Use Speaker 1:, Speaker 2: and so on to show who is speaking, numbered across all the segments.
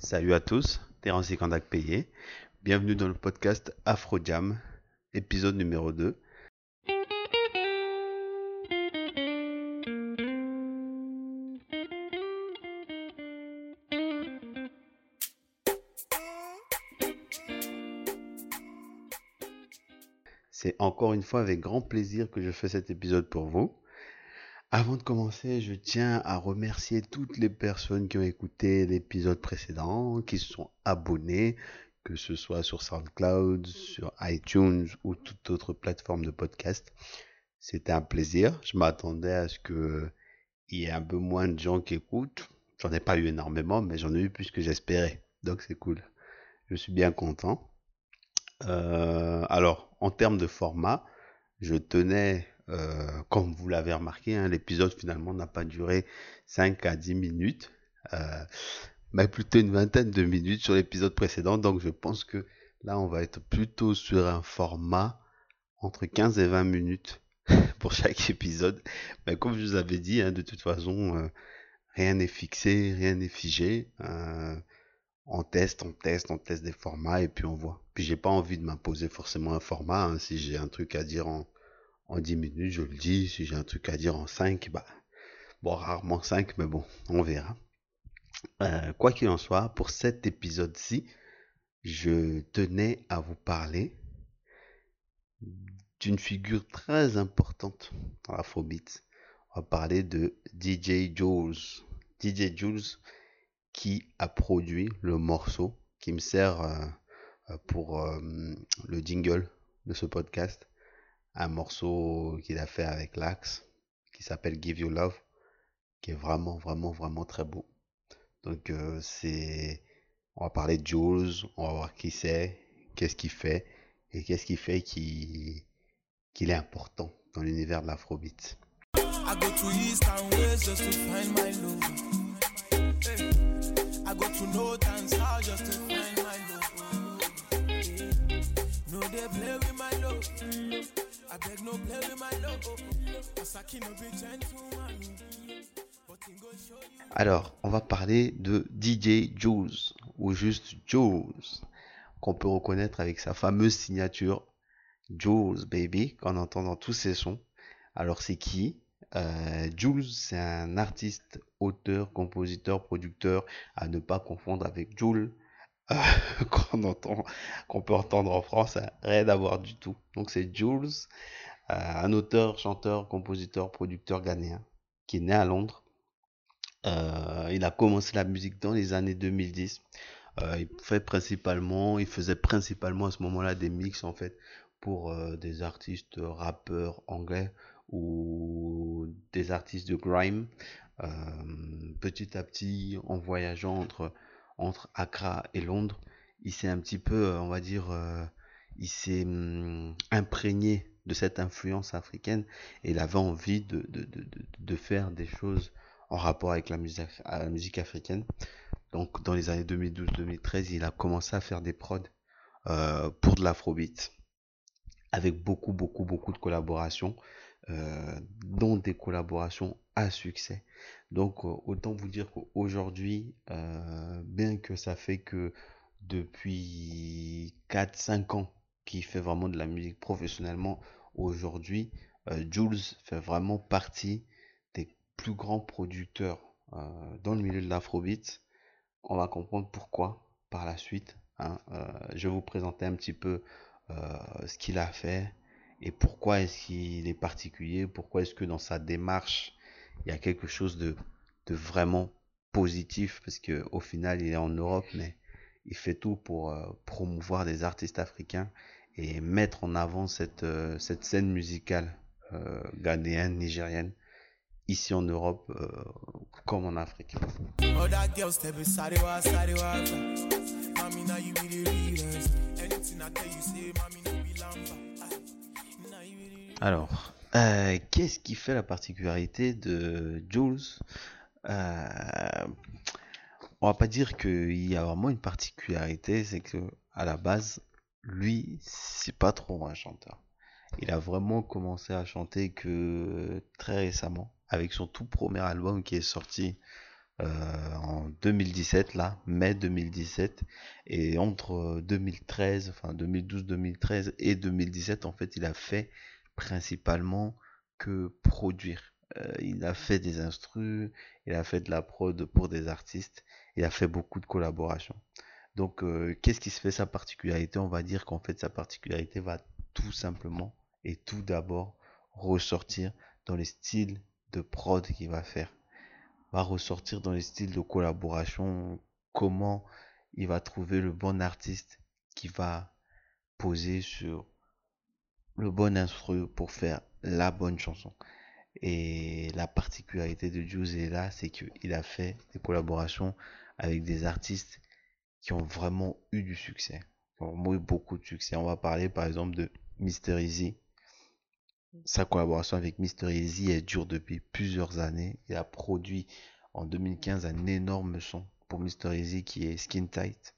Speaker 1: Salut à tous, Terence Kandak payé. Bienvenue dans le podcast Afro Jam, épisode numéro 2. C'est encore une fois avec grand plaisir que je fais cet épisode pour vous. Avant de commencer, je tiens à remercier toutes les personnes qui ont écouté l'épisode précédent, qui se sont abonnés, que ce soit sur SoundCloud, sur iTunes ou toute autre plateforme de podcast. C'était un plaisir. Je m'attendais à ce que il y ait un peu moins de gens qui écoutent. J'en ai pas eu énormément, mais j'en ai eu plus que j'espérais. Donc c'est cool. Je suis bien content. Euh, alors, en termes de format, je tenais euh, comme vous l'avez remarqué, hein, l'épisode finalement n'a pas duré 5 à 10 minutes, euh, mais plutôt une vingtaine de minutes sur l'épisode précédent. Donc je pense que là, on va être plutôt sur un format entre 15 et 20 minutes pour chaque épisode. Mais comme je vous avais dit, hein, de toute façon, euh, rien n'est fixé, rien n'est figé. on teste, on teste, on teste des formats et puis on voit. Puis j'ai pas envie de m'imposer forcément un format. Hein, si j'ai un truc à dire en, en 10 minutes, je le dis. Si j'ai un truc à dire en 5, bah, bon, rarement 5, mais bon, on verra. Euh, quoi qu'il en soit, pour cet épisode-ci, je tenais à vous parler d'une figure très importante dans l'afrobeat. On va parler de DJ Jules. DJ Jules qui a produit le morceau qui me sert euh, pour euh, le jingle de ce podcast un morceau qu'il a fait avec Lax qui s'appelle Give You Love qui est vraiment vraiment vraiment très beau. Donc euh, c'est on va parler de Jules on va voir qui c'est qu'est-ce qu'il fait et qu'est-ce qui fait qu'il qu'il est important dans l'univers de l'afrobeat Alors, on va parler de DJ Jules, ou juste Jules, qu'on peut reconnaître avec sa fameuse signature Jules Baby, qu'on entend dans tous ses sons. Alors, c'est qui? Euh, Jules, c'est un artiste, auteur, compositeur, producteur, à ne pas confondre avec Jules, qu'on entend, qu'on peut entendre en France, hein, rien à voir du tout. Donc c'est Jules, euh, un auteur, chanteur, compositeur, producteur ghanéen, qui est né à Londres. Euh, il a commencé la musique dans les années 2010. Euh, il principalement, il faisait principalement à ce moment-là des mix en fait pour des artistes rappeurs anglais ou des artistes de grime. petit à petit, en voyageant entre entre Accra et Londres, il s'est un petit peu, euh, on va dire, euh, il s'est hum, imprégné de cette influence africaine et il avait envie de, de, de, de faire des choses en rapport avec la musique, africaine. Donc dans les années 2012-2013, il a commencé à faire des prods euh, pour de l'afrobeat avec beaucoup, beaucoup, beaucoup de collaborations, euh, dont des collaborations à succès. Donc euh, autant vous dire qu'aujourd'hui, euh, bien que ça fait que depuis 4-5 ans qu'il fait vraiment de la musique professionnellement, aujourd'hui, Jules fait vraiment partie des plus grands producteurs dans le milieu de l'afrobeat. On va comprendre pourquoi par la suite. Hein. je vais vous présenter un petit peu ce qu'il a fait et pourquoi est-ce qu'il est particulier, pourquoi est-ce que dans sa démarche il y a quelque chose de, vraiment positif? Parce que au final il est en Europe mais il fait tout pour euh, promouvoir des artistes africains et mettre en avant cette, euh, cette scène musicale euh, ghanéenne, nigérienne ici en Europe comme en Afrique. Alors, euh, qu'est-ce qui fait la particularité de Jules? Euh, On va pas dire qu'il y a vraiment une particularité, c'est que à la base, lui, c'est pas trop un chanteur. Il a vraiment commencé à chanter que très récemment, avec son tout premier album qui est sorti euh, en 2017, là, mai 2017. Et entre 2013, enfin 2012, 2013 et 2017, en fait, il a fait principalement que produire. Euh, il a fait des instrus, il a fait de la prod pour des artistes, il a fait beaucoup de collaborations. Donc, euh, qu'est-ce qui se fait sa particularité? On va dire qu'en fait, sa particularité va tout simplement et tout d'abord ressortir dans les styles de prod qu'il va faire. Va ressortir dans les styles de collaboration, comment il va trouver le bon artiste qui va poser sur le bon instru pour faire la bonne chanson. Et la particularité de Juice est là, c'est qu'il a fait des collaborations avec des artistes qui ont vraiment eu du succès, ont vraiment eu beaucoup de succès. On va parler par exemple de Mr. Easy. Sa collaboration avec Mr. Easy est dure depuis plusieurs années. Il a produit en 2015 un énorme son pour Mr. Easy qui est Skin Tight.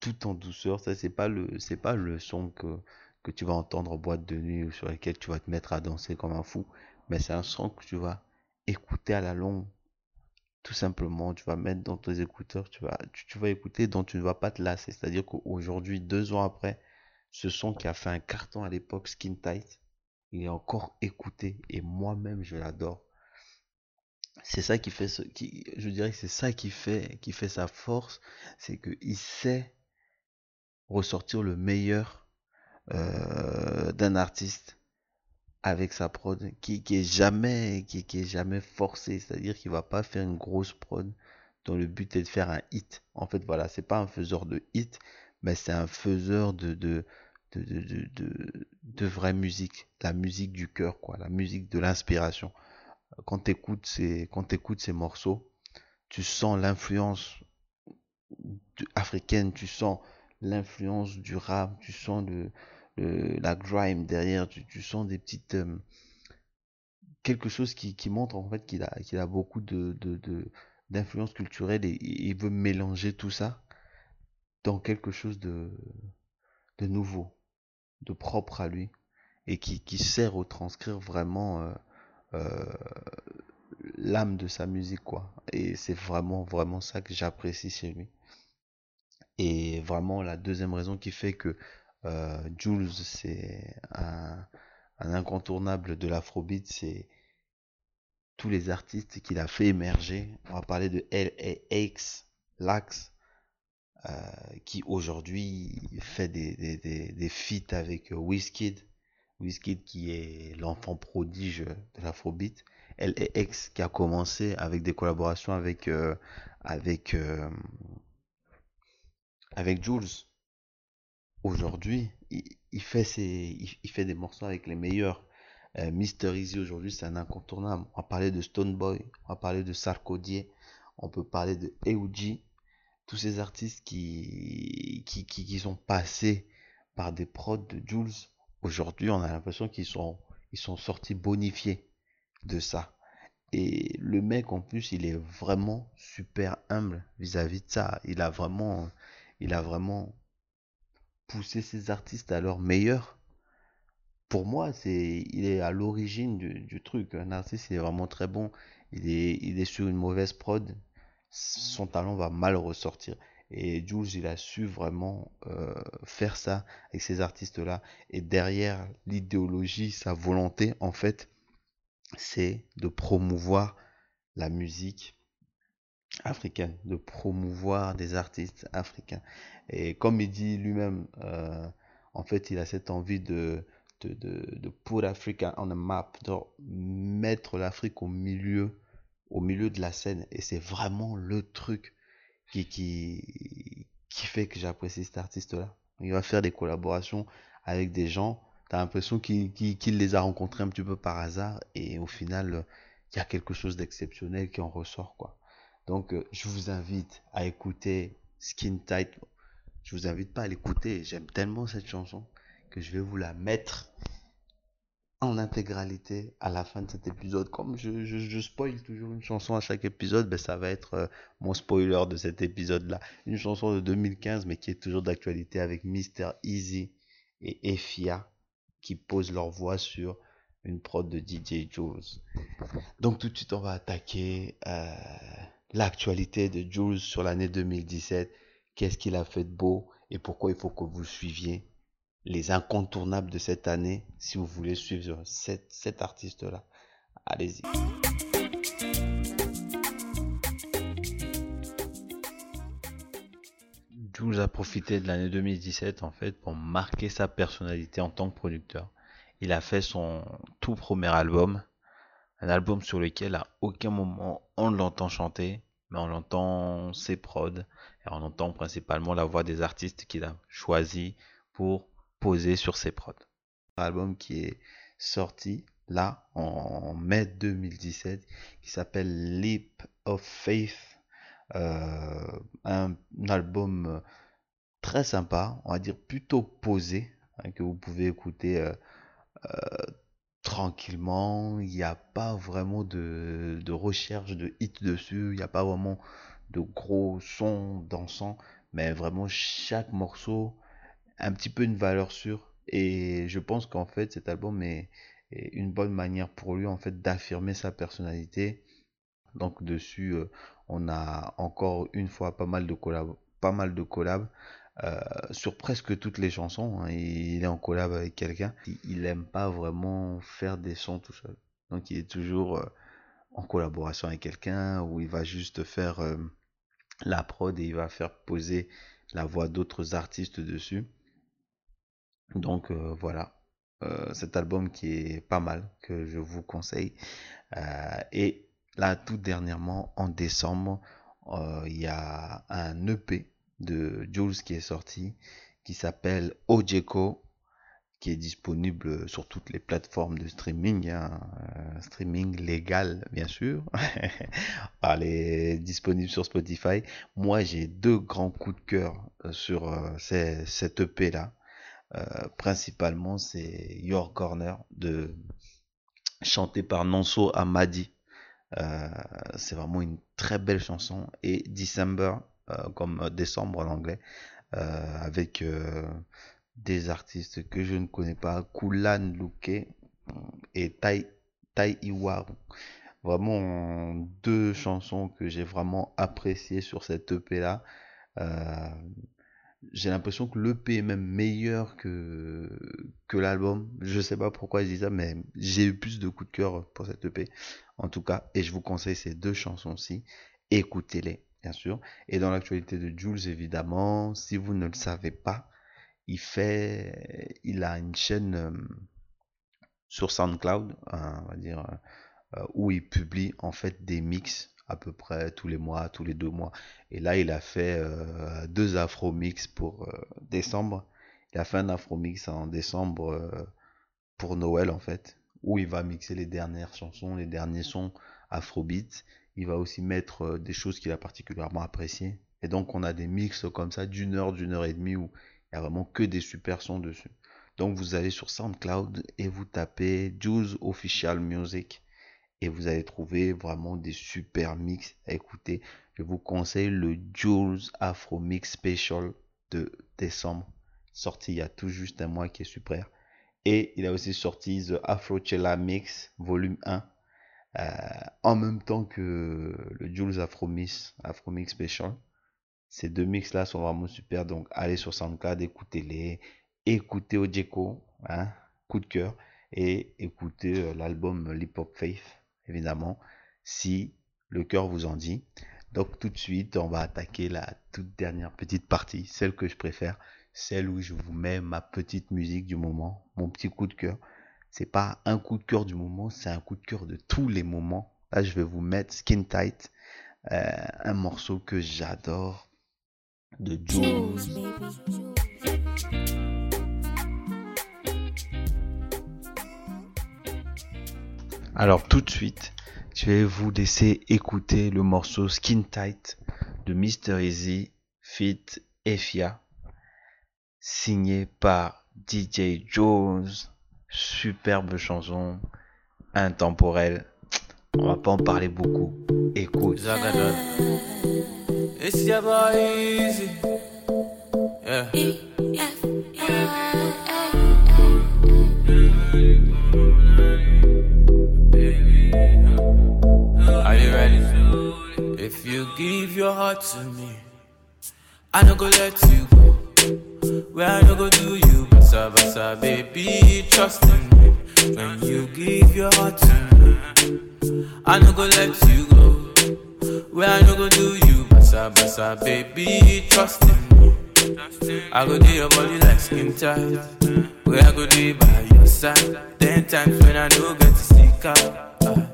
Speaker 1: Tout en douceur. Ça, c'est pas c'est pas le son que, que tu vas entendre en boîte de nuit ou sur lequel tu vas te mettre à danser comme un fou. Mais c'est un son que tu vas écouter à la longue. Tout simplement, tu vas mettre dans tes écouteurs, tu vas, tu, vas écouter dont tu ne vas pas te lasser. C'est-à-dire qu'aujourd'hui, deux ans après, ce son qui a fait un carton à l'époque, Skin Tight, il est encore écouté et moi-même je l'adore. C'est ça qui fait ce, qui, je dirais c'est ça qui fait, qui fait sa force, c'est qu'il sait ressortir le meilleur euh, d'un artiste avec sa prod qui, est jamais qui, est jamais forcé. C'est à dire qu'il va pas faire une grosse prod dont le but est de faire un hit. En fait voilà c'est pas un faiseur de hit mais c'est un faiseur de de de, de, de, vraie musique. La musique du cœur quoi. La musique de l'inspiration. Quand tu écoutes ces quand écoutes ces morceaux tu sens l'influence africaine tu sens l'influence du rap tu sens le la grime derrière, tu, sens des petites euh, quelque chose qui, montre en fait qu'il a beaucoup d'influence culturelle et, il veut mélanger tout ça dans quelque chose de nouveau, de propre à lui et qui, qui sert au transcrire vraiment euh, euh, l'âme de sa musique quoi. Et c'est vraiment vraiment ça que j'apprécie chez lui. Et vraiment la deuxième raison qui fait que euh, Jules, c'est un, incontournable de l'afrobeat, c'est tous les artistes qu'il a fait émerger. On va parler de LAX, Lax, euh, qui aujourd'hui fait des, des, des, feats avec Wizkid. Wizkid qui est l'enfant prodige de l'afrobeat. LAX qui a commencé avec des collaborations avec, euh, avec, avec Jules aujourd'hui, il, fait ses, il, fait des morceaux avec les meilleurs. Euh, Mister Easy aujourd'hui, c'est un incontournable. On va parler de Stoneboy, on va parler de Sarkodie, on peut parler de Euji. Tous ces artistes qui, qui, qui, sont passés par des prods de Jules, aujourd'hui, on a l'impression qu'ils sont, ils sont sortis bonifiés de ça. Et le mec, en plus, il est vraiment super humble vis-à-vis -vis de ça. Il a vraiment, il a vraiment pousser ces artistes à leur meilleur, pour moi, c'est, il est à l'origine du, truc. Un artiste, il est vraiment très bon. Il est, il est sur une mauvaise prod. Son talent va mal ressortir. Et Jules, il a su vraiment euh, faire ça avec ces artistes-là. Et derrière l'idéologie, sa volonté, en fait, c'est de promouvoir la musique africaine, de promouvoir des artistes africains. Et comme il dit lui-même, euh, en fait, il a cette envie de, de, de, de put Africa on a map, de mettre l'Afrique au milieu, au milieu de la scène. Et c'est vraiment le truc qui, qui, qui fait que j'apprécie cet artiste-là. Il va faire des collaborations avec des gens. T'as l'impression qu'il les a rencontrés un petit peu par hasard. Et au final, il y a quelque chose d'exceptionnel qui en ressort, quoi. Donc, euh, je vous invite à écouter Skin Tight. Je vous invite pas à l'écouter. J'aime tellement cette chanson que je vais vous la mettre en intégralité à la fin de cet épisode. Comme je, spoil toujours une chanson à chaque épisode, ben ça va être euh, mon spoiler de cet épisode-là. Une chanson de 2015, mais qui est toujours d'actualité avec Mr. Easy et Efia qui posent leur voix sur une prod de DJ Jules. Donc tout de suite, on va attaquer. Euh, l'actualité de Jules sur l'année 2017, qu'est-ce qu'il a fait de beau et pourquoi il faut que vous suiviez les incontournables de cette année si vous voulez suivre cet, cet artiste-là. Allez-y. Jules a profité de l'année 2017 en fait pour marquer sa personnalité en tant que producteur. Il a fait son tout premier album, un album sur lequel à aucun moment on l'entend chanter, mais on entend ses prods et on entend principalement la voix des artistes qu'il a choisi pour poser sur ses prods. Un album qui est sorti là en mai 2017 qui s'appelle Leap of Faith. Euh, un, album très sympa, on va dire plutôt posé, hein, que vous pouvez écouter euh, euh, tranquillement. Il n'y a pas vraiment de, recherche de hit dessus, il n'y a pas vraiment de gros sons dansants, mais vraiment chaque morceau un petit peu une valeur sûre. Et je pense qu'en fait, cet album est, une bonne manière pour lui en fait d'affirmer sa personnalité. Donc dessus, euh, on a encore une fois pas mal de collabs, pas mal de collabs euh, sur presque toutes les chansons. Hein. il est en collab avec quelqu'un. Il aime pas vraiment faire des sons tout seul. Donc il est toujours euh, en collaboration avec quelqu'un où il va juste faire la prod et il va faire poser la voix d'autres artistes dessus. Donc euh, voilà, euh, cet album qui est pas mal, que je vous conseille. Euh, et là, tout dernièrement, en décembre, il y a un EP de Jules qui est sorti, qui s'appelle Ojeko, qui est disponible sur toutes les plateformes de streaming, hein, streaming légal bien sûr. Elle est disponible sur Spotify. Moi j'ai deux grands coups de cœur sur cette EP là. Euh, principalement, c'est Your Corner de chanté par Nonso Amadi. Euh, c'est vraiment une très belle chanson. Et December, euh, comme décembre en anglais, avec des artistes que je ne connais pas, Kulan Luke et Tai, tai Iwaru. Vraiment deux chansons que j'ai vraiment appréciées sur cette EP là j'ai l'impression que l'EP est même meilleur que, que l'album. Je sais pas pourquoi je dis ça, mais j'ai eu plus de coups de cœur pour cette EP. En tout cas, et je vous conseille ces deux chansons-ci. Écoutez-les, bien sûr. Et dans l'actualité de Jules, évidemment, si vous ne le savez pas, il fait, il a une chaîne euh, sur SoundCloud, hein, on va dire, euh, où il publie en fait des mix à peu près tous les mois, tous les deux mois. Et là, il a fait euh, deux afro mix pour décembre. Il a fait un afro mix en décembre pour Noël en fait, où il va mixer les dernières chansons, les derniers sons afrobeat. Il va aussi mettre des choses qu'il a particulièrement appréciées. Et donc, on a des mix comme ça d'une heure, d'une heure et demie où il y a vraiment que des super sons dessus. Donc, vous allez sur SoundCloud et vous tapez Juice Official Music et vous allez trouver vraiment des super mix à écouter. Je vous conseille le Jules Afro Mix Special de décembre, sorti il y a tout juste un mois qui est super. Et il a aussi sorti The Afro Chella Mix volume 1 euh, en même temps que le Jules Afro Mix, Afro Mix Special. Ces deux mix là sont vraiment super, donc allez sur SoundCloud, écoutez-les, écoutez Ojeko, hein, coup de cœur, et écoutez euh, l'album Lip Hop Faith évidemment, si le cœur vous en dit. Donc tout de suite, on va attaquer la toute dernière petite partie, celle que je préfère, celle où je vous mets ma petite musique du moment, mon petit coup de cœur. C'est pas un coup de cœur du moment, c'est un coup de cœur de tous les moments. Là, je vais vous mettre Skin Tight, euh, un morceau que j'adore de Jules. Alors tout de suite, je vais vous laisser écouter le morceau Skin Tight de Mr. Easy Fit Efia, signé par DJ Jones. Superbe chanson, intemporelle. On va pas en parler beaucoup. Écoute.
Speaker 2: Zagadon. It's your boy easy. Yeah. If you give your heart to me, I don't go let you go. Where I don't go do you basa, baby, trust in me. When you give your heart to me, I no go let you go. Where I no go do you, basa basa, baby, trust in me. I go do your body like skin tight. Where I go do by your side. Ten times when I no get to stick out, uh,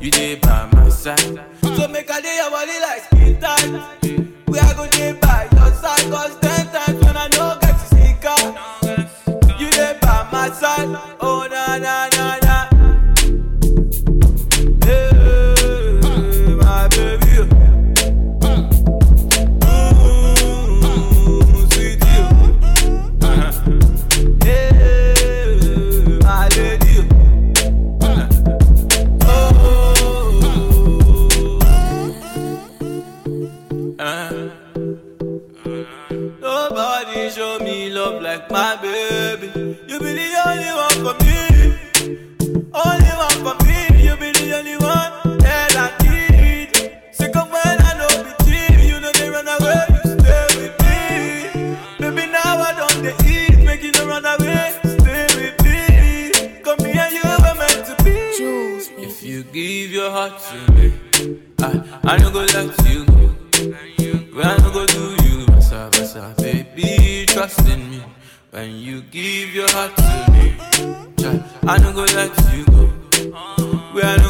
Speaker 2: you dey by my side. So make I do your body like skin tight. Where I go do by your side, cause show me love like my baby. You be the only one for me. Only one for me. You be the only one that I need. Sick of when I know be cheap. You know they run away. You stay with me. Baby, now I don't they eat. Make you no run away. Stay with me. Come here, you were meant to be.
Speaker 3: Jules,
Speaker 2: If you give your heart to me, I, I no go let you When you give your heart to me, I no go let you go. When I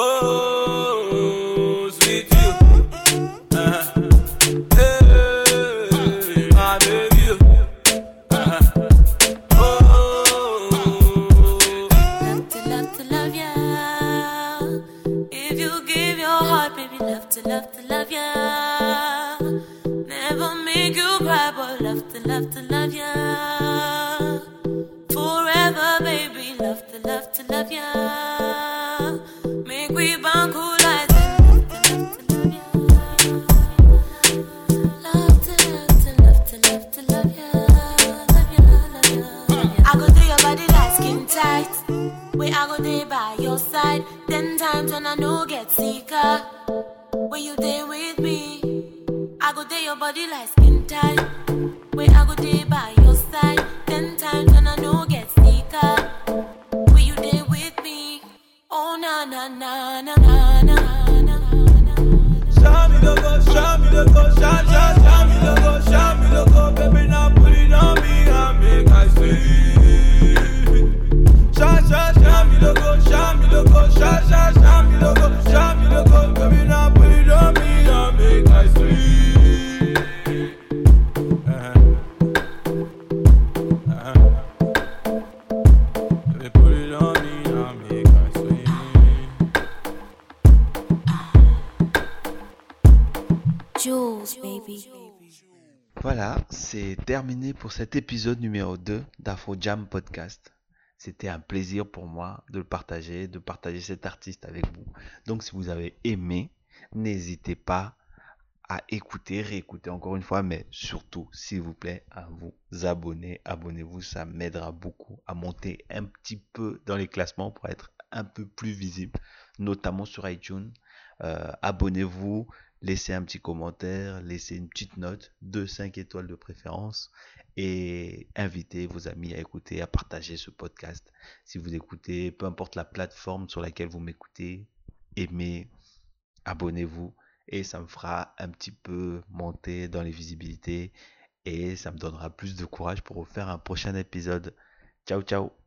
Speaker 2: Oh,
Speaker 3: like
Speaker 1: terminé pour cet épisode numéro 2 d'Afro Jam Podcast. C'était un plaisir pour moi de le partager, de partager cet artiste avec vous. Donc si vous avez aimé, n'hésitez pas à écouter, réécouter encore une fois, mais surtout, s'il vous plaît, à vous abonner. Abonnez-vous, ça m'aidera beaucoup à monter un petit peu dans les classements pour être un peu plus visible, notamment sur iTunes. Euh, abonnez-vous, laissez un petit commentaire, laissez une petite note, de 5 étoiles de préférence, et invitez vos amis à écouter, à partager ce podcast. Si vous écoutez, peu importe la plateforme sur laquelle vous m'écoutez, aimez, abonnez-vous, et ça me fera un petit peu monter dans les visibilités, et ça me donnera plus de courage pour faire un prochain épisode. Ciao, ciao